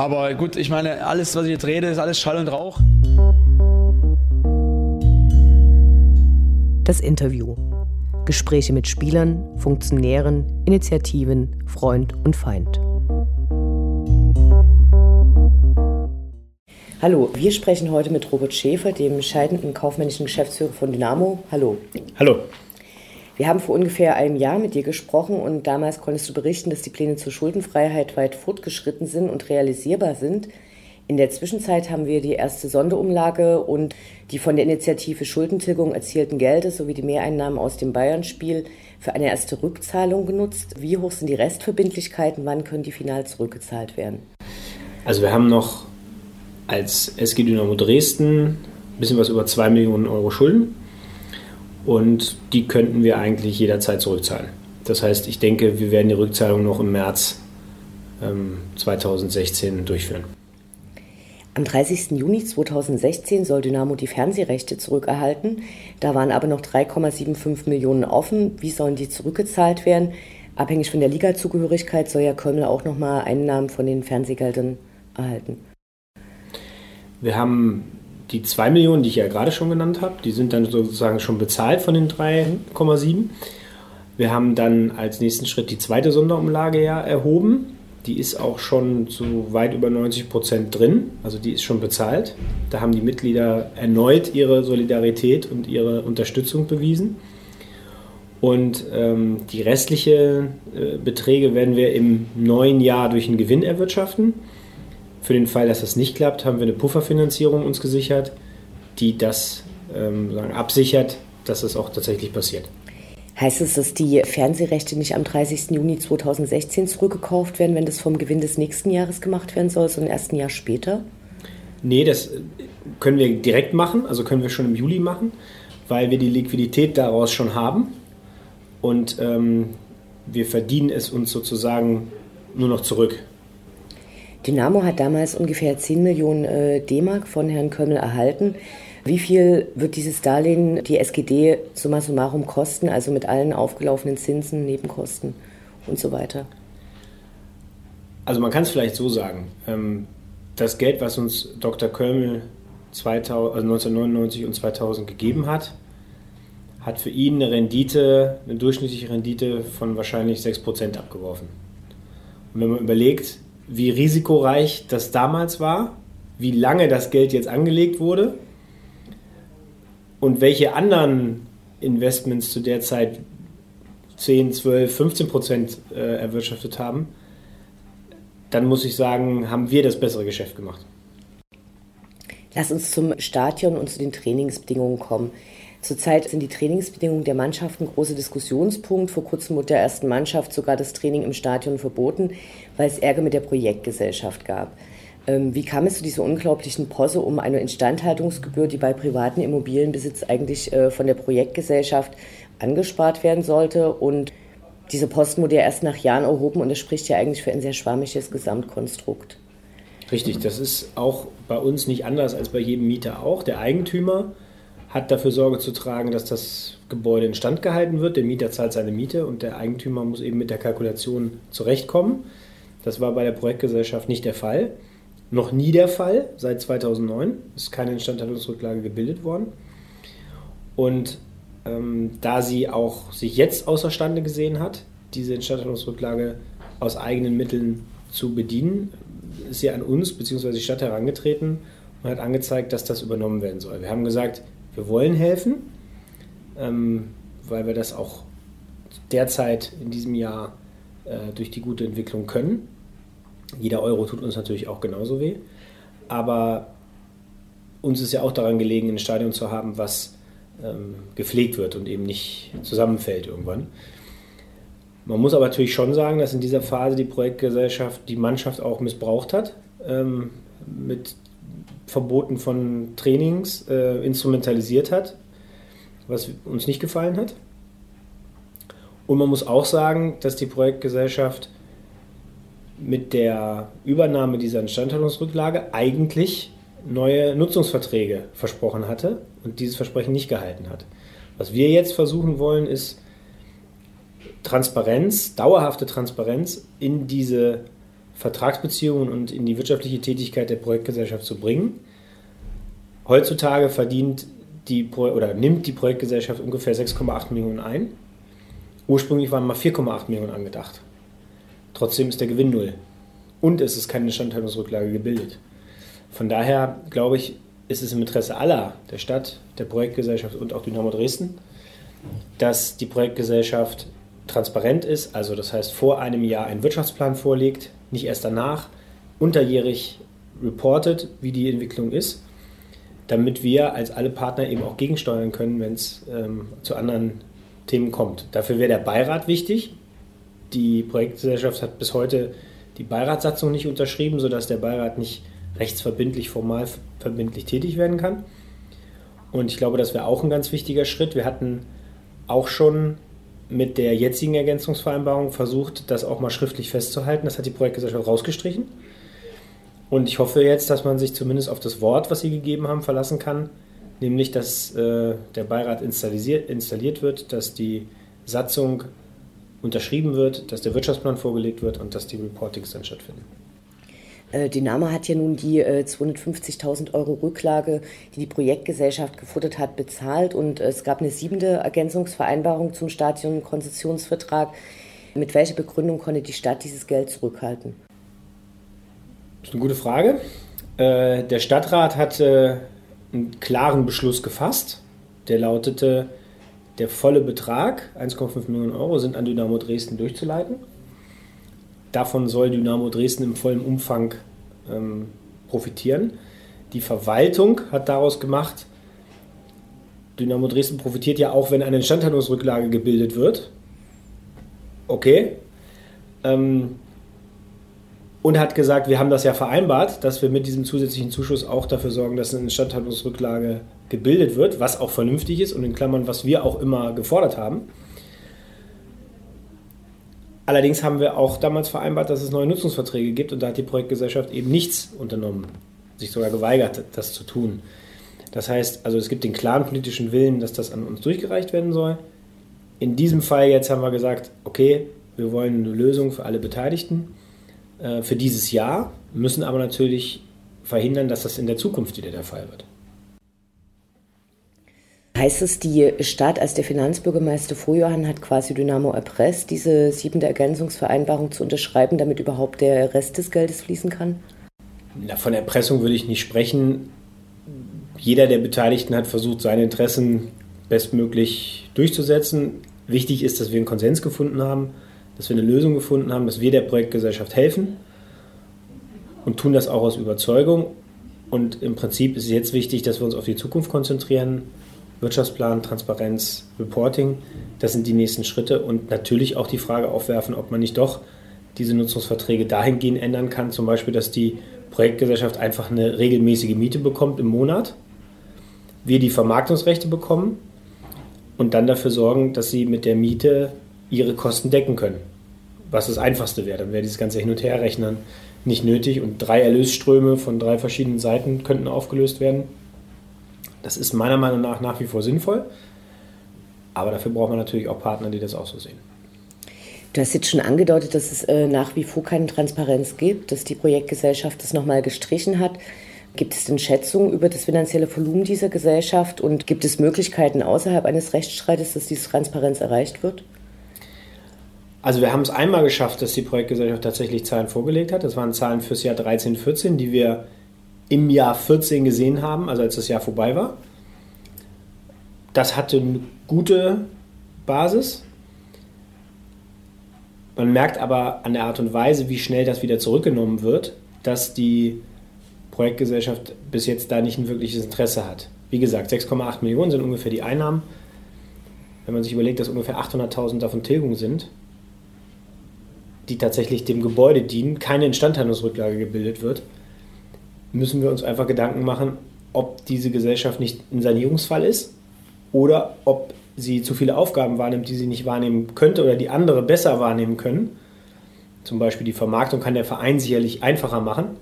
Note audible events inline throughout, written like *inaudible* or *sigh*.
Aber gut, ich meine, alles, was ich jetzt rede, ist alles Schall und Rauch. Das Interview. Gespräche mit Spielern, Funktionären, Initiativen, Freund und Feind. Hallo, wir sprechen heute mit Robert Schäfer, dem scheidenden kaufmännischen Geschäftsführer von Dynamo. Hallo. Hallo. Wir haben vor ungefähr einem Jahr mit dir gesprochen und damals konntest du berichten, dass die Pläne zur Schuldenfreiheit weit fortgeschritten sind und realisierbar sind. In der Zwischenzeit haben wir die erste Sonderumlage und die von der Initiative Schuldentilgung erzielten Gelder sowie die Mehreinnahmen aus dem Bayern-Spiel für eine erste Rückzahlung genutzt. Wie hoch sind die Restverbindlichkeiten? Wann können die final zurückgezahlt werden? Also wir haben noch als SG Dynamo Dresden ein bisschen was über 2 Millionen Euro Schulden und die könnten wir eigentlich jederzeit zurückzahlen. Das heißt, ich denke, wir werden die Rückzahlung noch im März ähm, 2016 durchführen. Am 30. Juni 2016 soll Dynamo die Fernsehrechte zurückerhalten. Da waren aber noch 3,75 Millionen offen. Wie sollen die zurückgezahlt werden? Abhängig von der Ligazugehörigkeit soll ja Köln auch nochmal Einnahmen von den Fernsehgeldern erhalten. Wir haben die 2 Millionen, die ich ja gerade schon genannt habe, die sind dann sozusagen schon bezahlt von den 3,7. Wir haben dann als nächsten Schritt die zweite Sonderumlage ja erhoben. Die ist auch schon zu weit über 90 Prozent drin, also die ist schon bezahlt. Da haben die Mitglieder erneut ihre Solidarität und ihre Unterstützung bewiesen. Und ähm, die restlichen äh, Beträge werden wir im neuen Jahr durch einen Gewinn erwirtschaften. Für den Fall, dass das nicht klappt, haben wir eine Pufferfinanzierung uns gesichert, die das ähm, sagen, absichert, dass es auch tatsächlich passiert. Heißt es, dass die Fernsehrechte nicht am 30. Juni 2016 zurückgekauft werden, wenn das vom Gewinn des nächsten Jahres gemacht werden soll, sondern erst ein Jahr später? Nee, das können wir direkt machen, also können wir schon im Juli machen, weil wir die Liquidität daraus schon haben und ähm, wir verdienen es uns sozusagen nur noch zurück. Dynamo hat damals ungefähr 10 Millionen äh, D-Mark von Herrn Kömmel erhalten. Wie viel wird dieses Darlehen die SGD summa summarum kosten, also mit allen aufgelaufenen Zinsen, Nebenkosten und so weiter? Also man kann es vielleicht so sagen. Ähm, das Geld, was uns Dr. Kömmel 2000, also 1999 und 2000 gegeben hat, hat für ihn eine Rendite, eine durchschnittliche Rendite von wahrscheinlich 6% abgeworfen. Und wenn man überlegt, wie risikoreich das damals war, wie lange das Geld jetzt angelegt wurde und welche anderen Investments zu der Zeit 10, 12, 15 Prozent äh, erwirtschaftet haben, dann muss ich sagen, haben wir das bessere Geschäft gemacht. Lass uns zum Stadion und zu den Trainingsbedingungen kommen. Zurzeit sind die Trainingsbedingungen der Mannschaft ein großer Diskussionspunkt. Vor kurzem wurde der ersten Mannschaft sogar das Training im Stadion verboten, weil es Ärger mit der Projektgesellschaft gab. Ähm, wie kam es zu dieser unglaublichen Posse um eine Instandhaltungsgebühr, die bei privaten Immobilienbesitz eigentlich äh, von der Projektgesellschaft angespart werden sollte? Und diese Posten wurde ja erst nach Jahren erhoben und das spricht ja eigentlich für ein sehr schwammiges Gesamtkonstrukt. Richtig, das ist auch bei uns nicht anders als bei jedem Mieter auch. Der Eigentümer hat dafür Sorge zu tragen, dass das Gebäude instand gehalten wird. Der Mieter zahlt seine Miete und der Eigentümer muss eben mit der Kalkulation zurechtkommen. Das war bei der Projektgesellschaft nicht der Fall. Noch nie der Fall. Seit 2009 ist keine Instandhaltungsrücklage gebildet worden. Und ähm, da sie auch sich jetzt außerstande gesehen hat, diese Instandhaltungsrücklage aus eigenen Mitteln zu bedienen, ist sie an uns bzw. die Stadt herangetreten und hat angezeigt, dass das übernommen werden soll. Wir haben gesagt, wir wollen helfen, ähm, weil wir das auch derzeit in diesem Jahr äh, durch die gute Entwicklung können. Jeder Euro tut uns natürlich auch genauso weh. Aber uns ist ja auch daran gelegen, ein Stadion zu haben, was ähm, gepflegt wird und eben nicht zusammenfällt irgendwann. Man muss aber natürlich schon sagen, dass in dieser Phase die Projektgesellschaft die Mannschaft auch missbraucht hat, ähm, mit Verboten von Trainings äh, instrumentalisiert hat, was uns nicht gefallen hat. Und man muss auch sagen, dass die Projektgesellschaft mit der Übernahme dieser Instandhaltungsrücklage eigentlich neue Nutzungsverträge versprochen hatte und dieses Versprechen nicht gehalten hat. Was wir jetzt versuchen wollen, ist Transparenz, dauerhafte Transparenz in diese Vertragsbeziehungen und in die wirtschaftliche Tätigkeit der Projektgesellschaft zu bringen. Heutzutage verdient die oder nimmt die Projektgesellschaft ungefähr 6,8 Millionen ein. Ursprünglich waren mal 4,8 Millionen angedacht. Trotzdem ist der Gewinn null. Und es ist keine Instandhaltungsrücklage gebildet. Von daher glaube ich, ist es im Interesse aller, der Stadt, der Projektgesellschaft und auch Dynamo Dresden, dass die Projektgesellschaft transparent ist, also das heißt vor einem Jahr einen Wirtschaftsplan vorlegt, nicht erst danach, unterjährig reportet, wie die Entwicklung ist, damit wir als alle Partner eben auch gegensteuern können, wenn es ähm, zu anderen Themen kommt. Dafür wäre der Beirat wichtig. Die Projektgesellschaft hat bis heute die Beiratssatzung nicht unterschrieben, sodass der Beirat nicht rechtsverbindlich, formal verbindlich tätig werden kann. Und ich glaube, das wäre auch ein ganz wichtiger Schritt. Wir hatten auch schon mit der jetzigen Ergänzungsvereinbarung versucht, das auch mal schriftlich festzuhalten. Das hat die Projektgesellschaft rausgestrichen. Und ich hoffe jetzt, dass man sich zumindest auf das Wort, was sie gegeben haben, verlassen kann, nämlich dass äh, der Beirat installiert, wird, dass die Satzung unterschrieben wird, dass der Wirtschaftsplan vorgelegt wird und dass die Reportings dann stattfinden. Äh, Dynamo hat ja nun die 250.000 äh, Euro Rücklage, die die Projektgesellschaft gefuttert hat, bezahlt und es gab eine siebente Ergänzungsvereinbarung zum Stadion-Konzessionsvertrag. Mit welcher Begründung konnte die Stadt dieses Geld zurückhalten? Das ist eine gute Frage. Äh, der Stadtrat hatte einen klaren Beschluss gefasst, der lautete, der volle Betrag, 1,5 Millionen Euro, sind an Dynamo Dresden durchzuleiten. Davon soll Dynamo Dresden im vollen Umfang ähm, profitieren. Die Verwaltung hat daraus gemacht, Dynamo Dresden profitiert ja auch, wenn eine Instandhaltungsrücklage gebildet wird. Okay. Ähm, und hat gesagt, wir haben das ja vereinbart, dass wir mit diesem zusätzlichen Zuschuss auch dafür sorgen, dass eine Instandhaltungsrücklage gebildet wird, was auch vernünftig ist und in Klammern, was wir auch immer gefordert haben. Allerdings haben wir auch damals vereinbart, dass es neue Nutzungsverträge gibt und da hat die Projektgesellschaft eben nichts unternommen, sich sogar geweigert, das zu tun. Das heißt, also es gibt den klaren politischen Willen, dass das an uns durchgereicht werden soll. In diesem Fall jetzt haben wir gesagt, okay, wir wollen eine Lösung für alle Beteiligten äh, für dieses Jahr, müssen aber natürlich verhindern, dass das in der Zukunft wieder der Fall wird. Heißt es, die Stadt als der Finanzbürgermeister Vorjohann hat quasi Dynamo erpresst, diese siebente Ergänzungsvereinbarung zu unterschreiben, damit überhaupt der Rest des Geldes fließen kann? Na, von Erpressung würde ich nicht sprechen. Jeder der Beteiligten hat versucht, seine Interessen bestmöglich durchzusetzen. Wichtig ist, dass wir einen Konsens gefunden haben, dass wir eine Lösung gefunden haben, dass wir der Projektgesellschaft helfen und tun das auch aus Überzeugung. Und im Prinzip ist es jetzt wichtig, dass wir uns auf die Zukunft konzentrieren Wirtschaftsplan, Transparenz, Reporting. Das sind die nächsten Schritte und natürlich auch die Frage aufwerfen, ob man nicht doch diese Nutzungsverträge dahingehend ändern kann, zum Beispiel, dass die Projektgesellschaft einfach eine regelmäßige Miete bekommt im Monat, wir die Vermarktungsrechte bekommen und dann dafür sorgen, dass sie mit der Miete ihre Kosten decken können. Was das Einfachste wäre. Dann wäre dieses ganze Hin- und Herrechnen nicht nötig und drei Erlösströme von drei verschiedenen Seiten könnten aufgelöst werden. Das ist meiner Meinung nach nach wie vor sinnvoll. Aber dafür braucht man natürlich auch Partner, die das auch so sehen. Du hast jetzt schon angedeutet, dass es äh, nach wie vor keine Transparenz gibt, dass die Projektgesellschaft das nochmal gestrichen hat. Gibt es denn Schätzungen über das finanzielle Volumen dieser Gesellschaft und gibt es Möglichkeiten außerhalb eines Rechtsstreites, dass diese Transparenz erreicht wird? Also wir haben es einmal geschafft, dass die Projektgesellschaft tatsächlich Zahlen vorgelegt hat. Das waren Zahlen fürs Jahr 13, 14, die wir im Jahr 14 gesehen haben, also als das Jahr vorbei war. Das hatte eine gute Basis. Man merkt aber an der Art und Weise, wie schnell das wieder zurückgenommen wird, dass die Projektgesellschaft bis jetzt da nicht ein wirkliches Interesse hat. Wie gesagt, 6,8 Millionen sind ungefähr die Einnahmen. Wenn man sich überlegt, dass ungefähr 800.000 davon Tilgung sind, die tatsächlich dem Gebäude dienen, keine Instandhaltungsrücklage gebildet wird, müssen wir uns einfach Gedanken machen, ob diese Gesellschaft nicht ein Sanierungsfall ist oder ob sie zu viele Aufgaben wahrnimmt, die sie nicht wahrnehmen könnte oder die andere besser wahrnehmen können. Zum Beispiel die Vermarktung kann der Verein sicherlich einfacher machen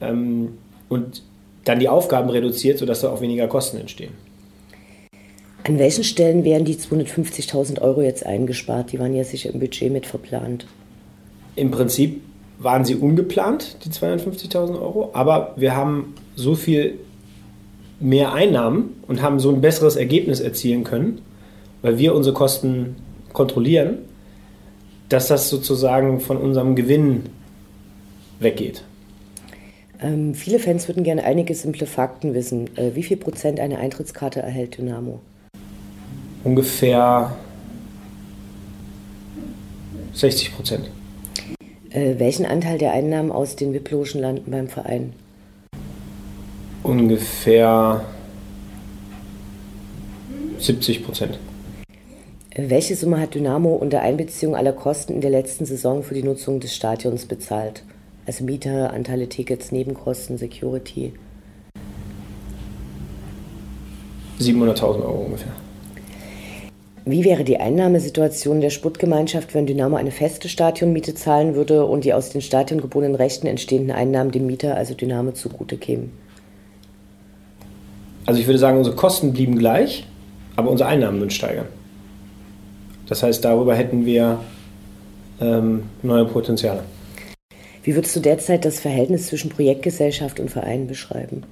ähm, und dann die Aufgaben reduziert, sodass da auch weniger Kosten entstehen. An welchen Stellen werden die 250.000 Euro jetzt eingespart? Die waren ja sicher im Budget mit verplant. Im Prinzip waren sie ungeplant, die 250.000 Euro, aber wir haben so viel mehr Einnahmen und haben so ein besseres Ergebnis erzielen können, weil wir unsere Kosten kontrollieren, dass das sozusagen von unserem Gewinn weggeht. Ähm, viele Fans würden gerne einige simple Fakten wissen. Äh, wie viel Prozent eine Eintrittskarte erhält Dynamo? Ungefähr 60 Prozent. Äh, welchen Anteil der Einnahmen aus den VIP-Logen landen beim Verein? Ungefähr 70 Prozent. Äh, welche Summe hat Dynamo unter Einbeziehung aller Kosten in der letzten Saison für die Nutzung des Stadions bezahlt? Also Miete, Anteile Tickets, Nebenkosten, Security? 700.000 Euro ungefähr. Wie wäre die Einnahmesituation der Sportgemeinschaft, wenn Dynamo eine feste Stadionmiete zahlen würde und die aus den stadiongebundenen Rechten entstehenden Einnahmen dem Mieter, also Dynamo, zugute kämen? Also ich würde sagen, unsere Kosten blieben gleich, aber unsere Einnahmen würden steigern. Das heißt, darüber hätten wir ähm, neue Potenziale. Wie würdest du derzeit das Verhältnis zwischen Projektgesellschaft und Verein beschreiben?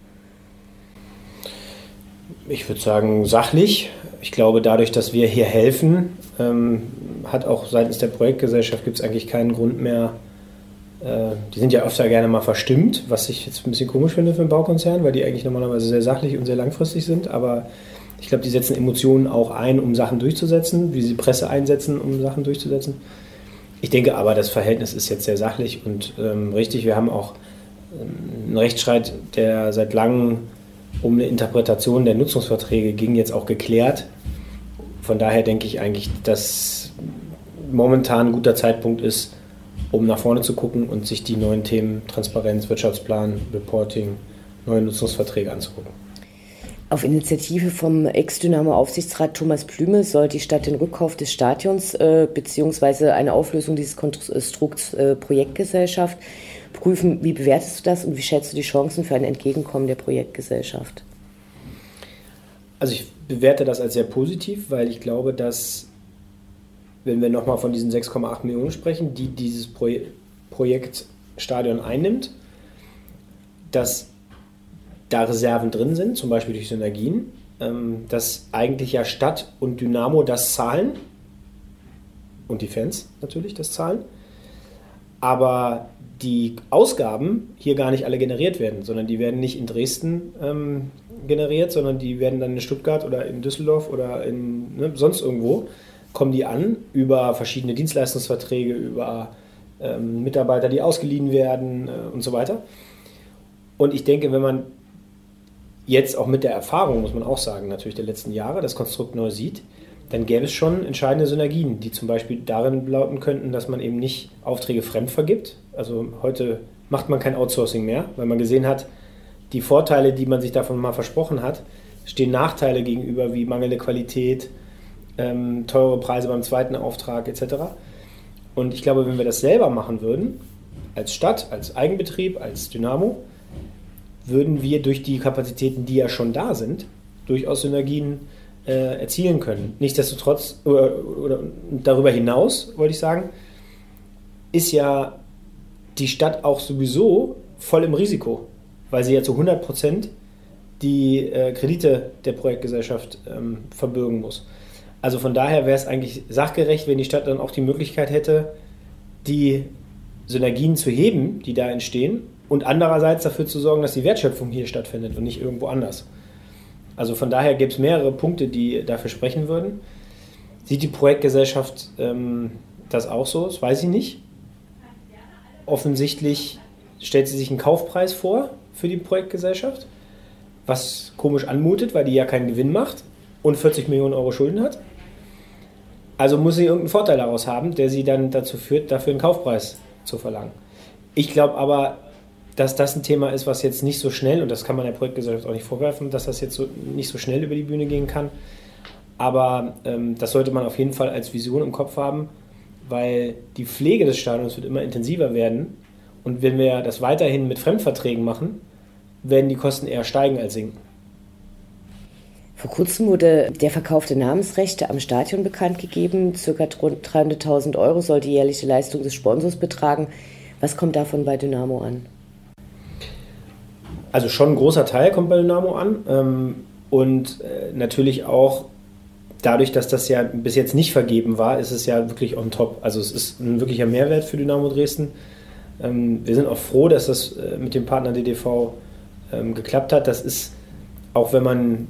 Ich würde sagen, sachlich. Ich glaube, dadurch, dass wir hier helfen, ähm, hat auch seitens der Projektgesellschaft gibt es eigentlich keinen Grund mehr. Äh, die sind ja öfter gerne mal verstimmt, was ich jetzt ein bisschen komisch finde für einen Baukonzern, weil die eigentlich normalerweise sehr sachlich und sehr langfristig sind. Aber ich glaube, die setzen Emotionen auch ein, um Sachen durchzusetzen, wie sie Presse einsetzen, um Sachen durchzusetzen. Ich denke aber, das Verhältnis ist jetzt sehr sachlich und ähm, richtig. Wir haben auch ähm, einen Rechtsstreit, der seit langem um eine Interpretation der Nutzungsverträge ging, jetzt auch geklärt. Von daher denke ich eigentlich, dass momentan ein guter Zeitpunkt ist, um nach vorne zu gucken und sich die neuen Themen Transparenz, Wirtschaftsplan, Reporting, neue Nutzungsverträge anzugucken. Auf Initiative vom Ex-Dynamo-Aufsichtsrat Thomas Plüme soll die Stadt den Rückkauf des Stadions äh, bzw. eine Auflösung dieses Konstrukts äh, Projektgesellschaft prüfen. Wie bewertest du das und wie schätzt du die Chancen für ein Entgegenkommen der Projektgesellschaft? Also ich bewerte das als sehr positiv, weil ich glaube, dass, wenn wir nochmal von diesen 6,8 Millionen sprechen, die dieses Projekt Stadion einnimmt, dass da Reserven drin sind, zum Beispiel durch Synergien, ähm, dass eigentlich ja Stadt und Dynamo das zahlen und die Fans natürlich das zahlen, aber die Ausgaben hier gar nicht alle generiert werden, sondern die werden nicht in Dresden ähm, generiert, sondern die werden dann in Stuttgart oder in Düsseldorf oder in ne, sonst irgendwo kommen die an über verschiedene Dienstleistungsverträge, über ähm, Mitarbeiter, die ausgeliehen werden äh, und so weiter. Und ich denke, wenn man jetzt auch mit der Erfahrung, muss man auch sagen, natürlich der letzten Jahre das Konstrukt neu sieht, dann gäbe es schon entscheidende Synergien, die zum Beispiel darin lauten könnten, dass man eben nicht Aufträge fremd vergibt. Also heute macht man kein Outsourcing mehr, weil man gesehen hat, die Vorteile, die man sich davon mal versprochen hat, stehen Nachteile gegenüber wie mangelnde Qualität, ähm, teure Preise beim zweiten Auftrag etc. Und ich glaube, wenn wir das selber machen würden, als Stadt, als Eigenbetrieb, als Dynamo, würden wir durch die Kapazitäten, die ja schon da sind, durchaus Synergien äh, erzielen können. Nichtsdestotrotz, oder, oder darüber hinaus, wollte ich sagen, ist ja die Stadt auch sowieso voll im Risiko, weil sie ja zu 100 Prozent die äh, Kredite der Projektgesellschaft ähm, verbürgen muss. Also von daher wäre es eigentlich sachgerecht, wenn die Stadt dann auch die Möglichkeit hätte, die Synergien zu heben, die da entstehen, und andererseits dafür zu sorgen, dass die Wertschöpfung hier stattfindet und nicht irgendwo anders. Also von daher gibt es mehrere Punkte, die dafür sprechen würden. Sieht die Projektgesellschaft ähm, das auch so? Das weiß ich nicht. Offensichtlich stellt sie sich einen Kaufpreis vor für die Projektgesellschaft, was komisch anmutet, weil die ja keinen Gewinn macht und 40 Millionen Euro Schulden hat. Also muss sie irgendeinen Vorteil daraus haben, der sie dann dazu führt, dafür einen Kaufpreis zu verlangen. Ich glaube aber, dass das ein Thema ist, was jetzt nicht so schnell, und das kann man der Projektgesellschaft auch nicht vorwerfen, dass das jetzt so, nicht so schnell über die Bühne gehen kann. Aber ähm, das sollte man auf jeden Fall als Vision im Kopf haben, weil die Pflege des Stadions wird immer intensiver werden. Und wenn wir das weiterhin mit Fremdverträgen machen, werden die Kosten eher steigen als sinken. Vor kurzem wurde der Verkauf der Namensrechte am Stadion bekannt gegeben. Circa 300.000 Euro soll die jährliche Leistung des Sponsors betragen. Was kommt davon bei Dynamo an? Also schon ein großer Teil kommt bei Dynamo an. Ähm, und äh, natürlich auch dadurch, dass das ja bis jetzt nicht vergeben war, ist es ja wirklich on top. Also es ist ein wirklicher Mehrwert für Dynamo Dresden. Ähm, wir sind auch froh, dass das äh, mit dem Partner DDV ähm, geklappt hat. Das ist, auch wenn man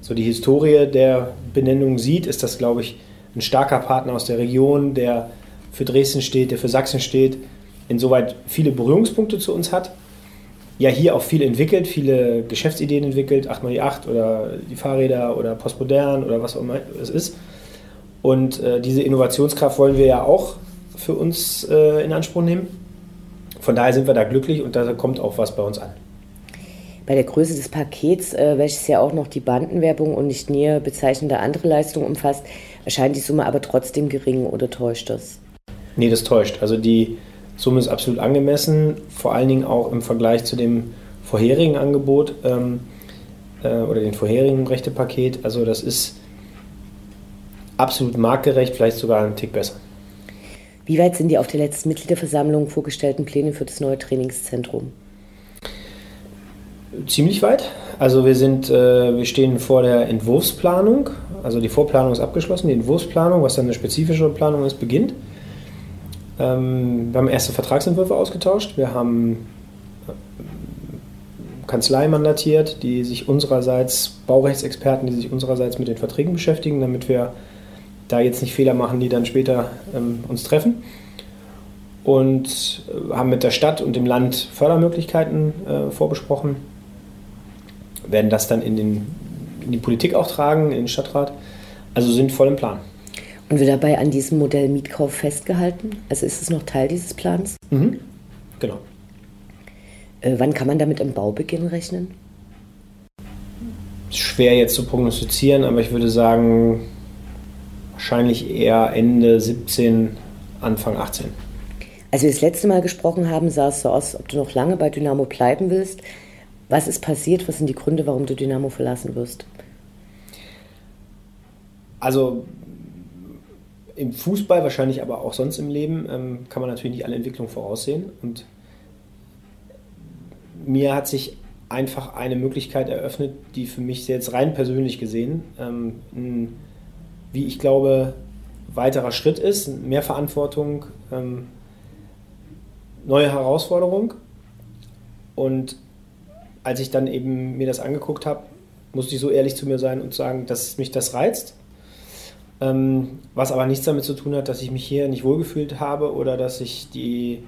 so die Historie der Benennung sieht, ist das, glaube ich, ein starker Partner aus der Region, der für Dresden steht, der für Sachsen steht, insoweit viele Berührungspunkte zu uns hat. Ja, hier auch viel entwickelt, viele Geschäftsideen entwickelt, 8x8 oder die Fahrräder oder Postmodern oder was auch immer es ist. Und äh, diese Innovationskraft wollen wir ja auch für uns äh, in Anspruch nehmen. Von daher sind wir da glücklich und da kommt auch was bei uns an. Bei der Größe des Pakets, äh, welches ja auch noch die Bandenwerbung und nicht näher bezeichnende andere Leistungen umfasst, erscheint die Summe aber trotzdem gering oder täuscht das? Nee, das täuscht. Also die Summe ist absolut angemessen, vor allen Dingen auch im Vergleich zu dem vorherigen Angebot ähm, äh, oder dem vorherigen Rechtepaket. Also das ist absolut marktgerecht, vielleicht sogar ein Tick besser. Wie weit sind die auf der letzten Mitgliederversammlung vorgestellten Pläne für das neue Trainingszentrum? Ziemlich weit. Also wir sind, äh, wir stehen vor der Entwurfsplanung. Also die Vorplanung ist abgeschlossen, die Entwurfsplanung, was dann eine spezifische Planung ist, beginnt. Ähm, wir haben erste Vertragsentwürfe ausgetauscht. Wir haben äh, Kanzlei mandatiert, die sich unsererseits, Baurechtsexperten, die sich unsererseits mit den Verträgen beschäftigen, damit wir da jetzt nicht Fehler machen, die dann später ähm, uns treffen. Und äh, haben mit der Stadt und dem Land Fördermöglichkeiten äh, vorbesprochen werden das dann in, den, in die Politik auch tragen, in den Stadtrat. Also sind voll im Plan. Und wird dabei an diesem Modell Mietkauf festgehalten? Also ist es noch Teil dieses Plans? Mhm. Genau. Äh, wann kann man damit im Baubeginn rechnen? Schwer jetzt zu prognostizieren, aber ich würde sagen, wahrscheinlich eher Ende 17, Anfang 18. Als wir das letzte Mal gesprochen haben, sah es so aus, ob du noch lange bei Dynamo bleiben willst. Was ist passiert? Was sind die Gründe, warum du Dynamo verlassen wirst? Also im Fußball, wahrscheinlich aber auch sonst im Leben, ähm, kann man natürlich nicht alle Entwicklungen voraussehen. Und mir hat sich einfach eine Möglichkeit eröffnet, die für mich jetzt rein persönlich gesehen ähm, ein, wie ich glaube, weiterer Schritt ist. Mehr Verantwortung, ähm, neue Herausforderung. Und als ich dann eben mir das angeguckt habe, musste ich so ehrlich zu mir sein und sagen, dass mich das reizt. Ähm, was aber nichts damit zu tun hat, dass ich mich hier nicht wohlgefühlt habe oder dass ich die,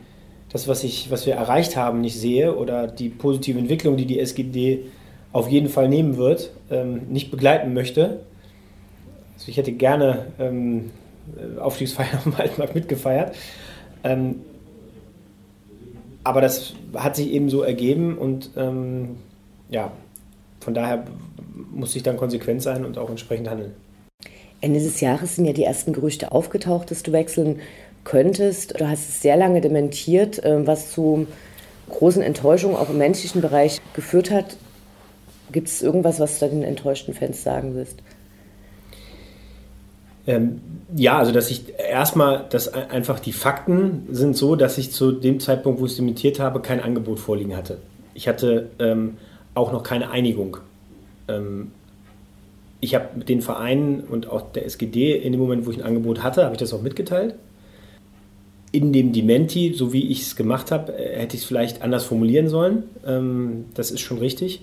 das, was, ich, was wir erreicht haben, nicht sehe oder die positive Entwicklung, die die SGD auf jeden Fall nehmen wird, ähm, nicht begleiten möchte. Also ich hätte gerne ähm, Aufstiegsfeier *laughs* am Waldmarkt mitgefeiert. Ähm, aber das hat sich eben so ergeben und ähm, ja, von daher muss ich dann konsequent sein und auch entsprechend handeln. Ende des Jahres sind ja die ersten Gerüchte aufgetaucht, dass du wechseln könntest. Du hast es sehr lange dementiert, ähm, was zu großen Enttäuschungen auch im menschlichen Bereich geführt hat. Gibt es irgendwas, was du den enttäuschten Fans sagen willst? Ähm, ja, also dass ich erstmal, dass einfach die Fakten sind so, dass ich zu dem Zeitpunkt, wo ich es dementiert habe, kein Angebot vorliegen hatte. Ich hatte ähm, auch noch keine Einigung. Ähm, ich habe den Vereinen und auch der SGD in dem Moment, wo ich ein Angebot hatte, habe ich das auch mitgeteilt. In dem Dementi, so wie ich es gemacht habe, äh, hätte ich es vielleicht anders formulieren sollen. Ähm, das ist schon richtig.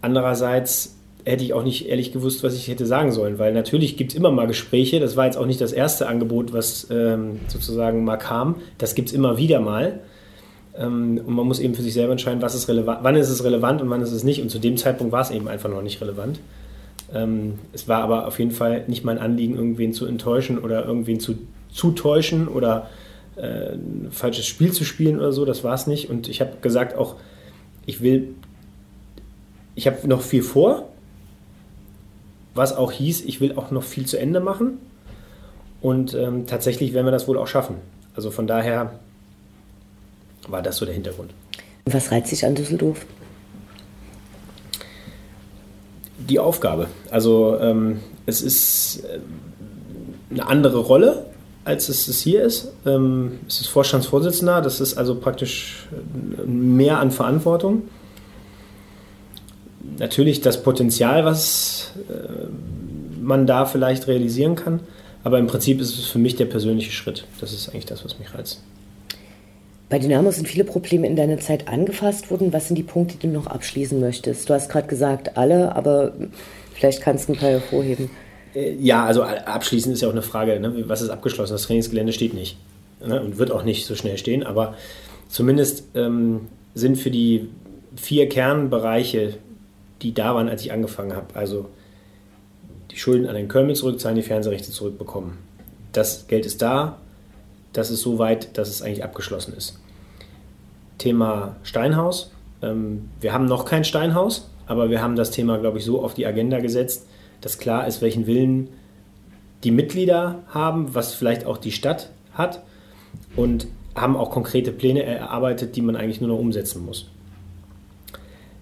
Andererseits hätte ich auch nicht ehrlich gewusst, was ich hätte sagen sollen, weil natürlich gibt es immer mal Gespräche. Das war jetzt auch nicht das erste Angebot, was ähm, sozusagen mal kam. Das gibt es immer wieder mal. Ähm, und man muss eben für sich selber entscheiden, was ist wann ist es relevant und wann ist es nicht. Und zu dem Zeitpunkt war es eben einfach noch nicht relevant. Ähm, es war aber auf jeden Fall nicht mein Anliegen, irgendwen zu enttäuschen oder irgendwen zu, täuschen oder äh, ein falsches Spiel zu spielen oder so. Das war es nicht. Und ich habe gesagt auch, ich will, ich habe noch viel vor was auch hieß, ich will auch noch viel zu Ende machen. Und ähm, tatsächlich werden wir das wohl auch schaffen. Also von daher war das so der Hintergrund. Was reizt sich an Düsseldorf? Die Aufgabe. Also ähm, es ist äh, eine andere Rolle. als es, es hier ist. Ähm, es ist Vorstandsvorsitzender, das ist also praktisch mehr an Verantwortung. Natürlich das Potenzial, was äh, man da vielleicht realisieren kann, aber im Prinzip ist es für mich der persönliche Schritt. Das ist eigentlich das, was mich reizt. Bei Dynamo sind viele Probleme in deiner Zeit angefasst worden. Was sind die Punkte, die du noch abschließen möchtest? Du hast gerade gesagt, alle, aber vielleicht kannst du ein paar hervorheben. Äh, ja, also abschließend ist ja auch eine Frage, ne? was ist abgeschlossen? Das Trainingsgelände steht nicht ne? und wird auch nicht so schnell stehen, aber zumindest ähm, sind für die vier Kernbereiche, die da waren, als ich angefangen habe, also die Schulden an den Köln zurückzahlen, die Fernsehrechte zurückbekommen. Das Geld ist da, das ist so weit, dass es eigentlich abgeschlossen ist. Thema Steinhaus. Ähm, wir haben noch kein Steinhaus, aber wir haben das Thema, glaube ich, so auf die Agenda gesetzt, dass klar ist, welchen Willen die Mitglieder haben, was vielleicht auch die Stadt hat und haben auch konkrete Pläne erarbeitet, die man eigentlich nur noch umsetzen muss.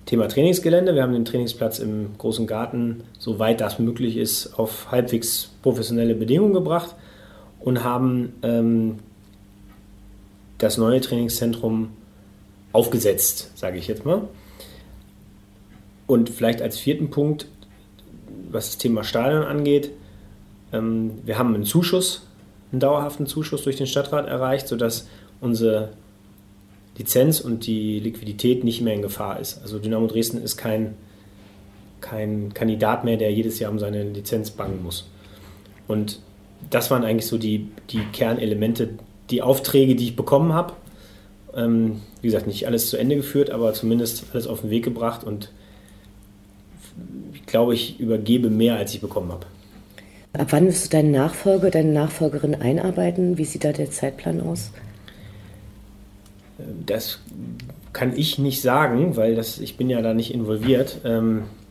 Thema Trainingsgelände. Wir haben den Trainingsplatz im großen Garten, soweit das möglich ist, auf halbwegs professionelle Bedingungen gebracht und haben ähm, das neue Trainingszentrum aufgesetzt, sage ich jetzt mal. Und vielleicht als vierten Punkt was das Thema Stadion angeht, ähm, wir haben einen Zuschuss, einen dauerhaften Zuschuss durch den Stadtrat erreicht, sodass unsere Lizenz und die Liquidität nicht mehr in Gefahr ist. Also Dynamo Dresden ist kein, kein Kandidat mehr, der jedes Jahr um seine Lizenz bangen muss. Und das waren eigentlich so die, die Kernelemente, die Aufträge, die ich bekommen habe. Ähm, wie gesagt, nicht alles zu Ende geführt, aber zumindest alles auf den Weg gebracht und glaube, ich übergebe mehr, als ich bekommen habe. Ab wann wirst du deinen Nachfolger, deine Nachfolgerin einarbeiten? Wie sieht da der Zeitplan aus? Das kann ich nicht sagen, weil das, ich bin ja da nicht involviert. Ähm, ich,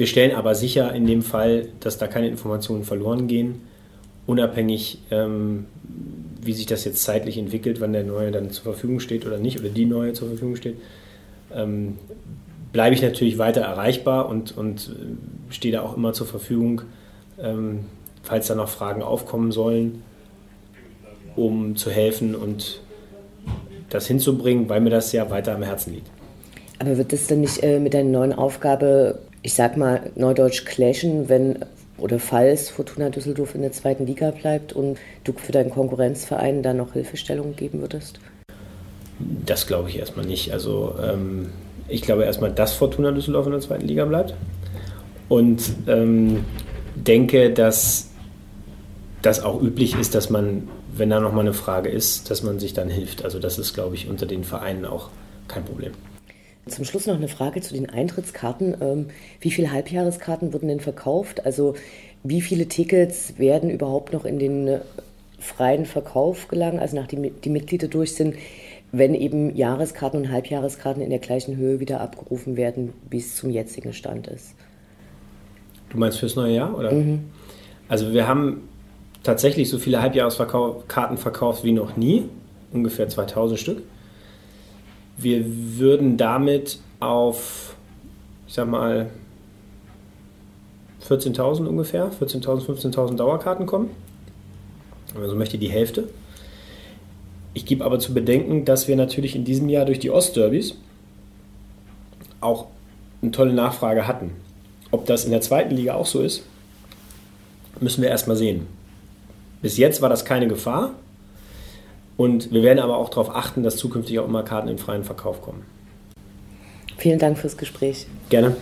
wir stellen aber sicher in dem Fall, dass da keine Informationen verloren gehen, unabhängig, ähm, wie sich das jetzt zeitlich entwickelt, wann der neue dann zur Verfügung steht oder nicht, oder die neue zur Verfügung steht. Ähm, bleibe ich natürlich weiter erreichbar und, und äh, stehe da auch immer zur Verfügung, ähm, falls da noch Fragen aufkommen sollen, um zu helfen und das hinzubringen, weil mir das ja weiter am Herzen liegt. Aber wird das denn nicht äh, mit deiner neuen Aufgabe, ich sag mal, neudeutsch clashen, wenn oder falls Fortuna Düsseldorf in der zweiten Liga bleibt und du für deinen Konkurrenzverein dann noch Hilfestellung geben würdest? Das glaube ich erstmal nicht. Also ähm, ich glaube erstmal, dass Fortuna Düsseldorf in der zweiten Liga bleibt. Und ähm, denke, dass das auch üblich ist, dass man, wenn da nochmal eine Frage ist, dass man sich dann hilft. Also das ist, glaube ich, unter den Vereinen auch kein Problem. Zum Schluss noch eine Frage zu den Eintrittskarten. Ähm, wie viele Halbjahreskarten wurden denn verkauft? Also wie viele Tickets werden überhaupt noch in den freien Verkauf gelangen, also nachdem die Mitglieder durch sind? wenn eben Jahreskarten und Halbjahreskarten in der gleichen Höhe wieder abgerufen werden, wie es zum jetzigen Stand ist. Du meinst fürs neue Jahr? Oder? Mhm. Also wir haben tatsächlich so viele Halbjahreskarten verkauft wie noch nie, ungefähr 2000 Stück. Wir würden damit auf, ich sag mal, 14.000 ungefähr, 14.000, 15.000 Dauerkarten kommen. Also möchte die Hälfte. Ich gebe aber zu bedenken, dass wir natürlich in diesem Jahr durch die Ostderbys auch eine tolle Nachfrage hatten. Ob das in der zweiten Liga auch so ist, müssen wir erstmal sehen. Bis jetzt war das keine Gefahr. Und wir werden aber auch darauf achten, dass zukünftig auch immer Karten in freien Verkauf kommen. Vielen Dank fürs Gespräch. Gerne.